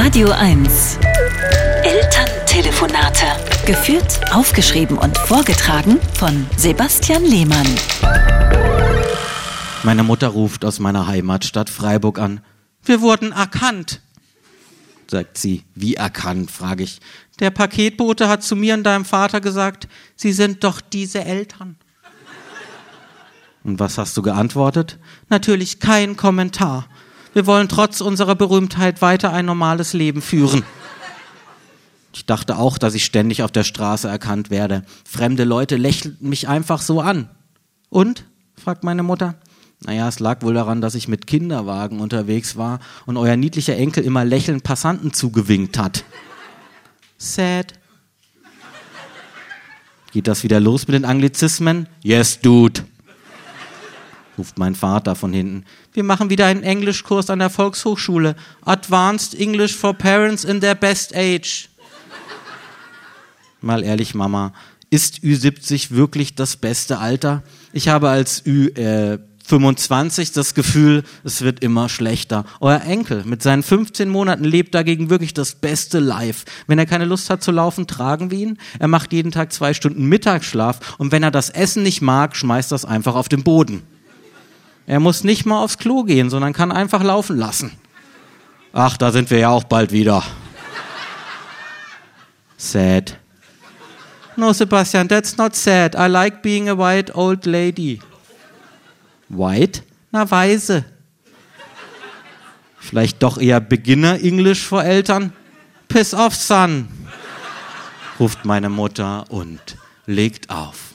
Radio 1. Elterntelefonate. Geführt, aufgeschrieben und vorgetragen von Sebastian Lehmann. Meine Mutter ruft aus meiner Heimatstadt Freiburg an. Wir wurden erkannt. Sagt sie. Wie erkannt? frage ich. Der Paketbote hat zu mir und deinem Vater gesagt, Sie sind doch diese Eltern. Und was hast du geantwortet? Natürlich kein Kommentar. Wir wollen trotz unserer Berühmtheit weiter ein normales Leben führen. Ich dachte auch, dass ich ständig auf der Straße erkannt werde. Fremde Leute lächelten mich einfach so an. Und? fragt meine Mutter. Naja, es lag wohl daran, dass ich mit Kinderwagen unterwegs war und euer niedlicher Enkel immer lächelnd Passanten zugewinkt hat. Sad. Geht das wieder los mit den Anglizismen? Yes, dude ruft mein Vater von hinten. Wir machen wieder einen Englischkurs an der Volkshochschule. Advanced English for Parents in their best age. Mal ehrlich, Mama, ist Ü70 wirklich das beste Alter? Ich habe als Ü äh, 25 das Gefühl, es wird immer schlechter. Euer Enkel mit seinen 15 Monaten lebt dagegen wirklich das beste Life. Wenn er keine Lust hat zu laufen, tragen wir ihn. Er macht jeden Tag zwei Stunden Mittagsschlaf und wenn er das Essen nicht mag, schmeißt das einfach auf den Boden. Er muss nicht mal aufs Klo gehen, sondern kann einfach laufen lassen. Ach, da sind wir ja auch bald wieder. Sad. No, Sebastian, that's not sad. I like being a white old lady. White? Na, weise. Vielleicht doch eher Beginner English vor Eltern? Piss off, son, ruft meine Mutter und legt auf.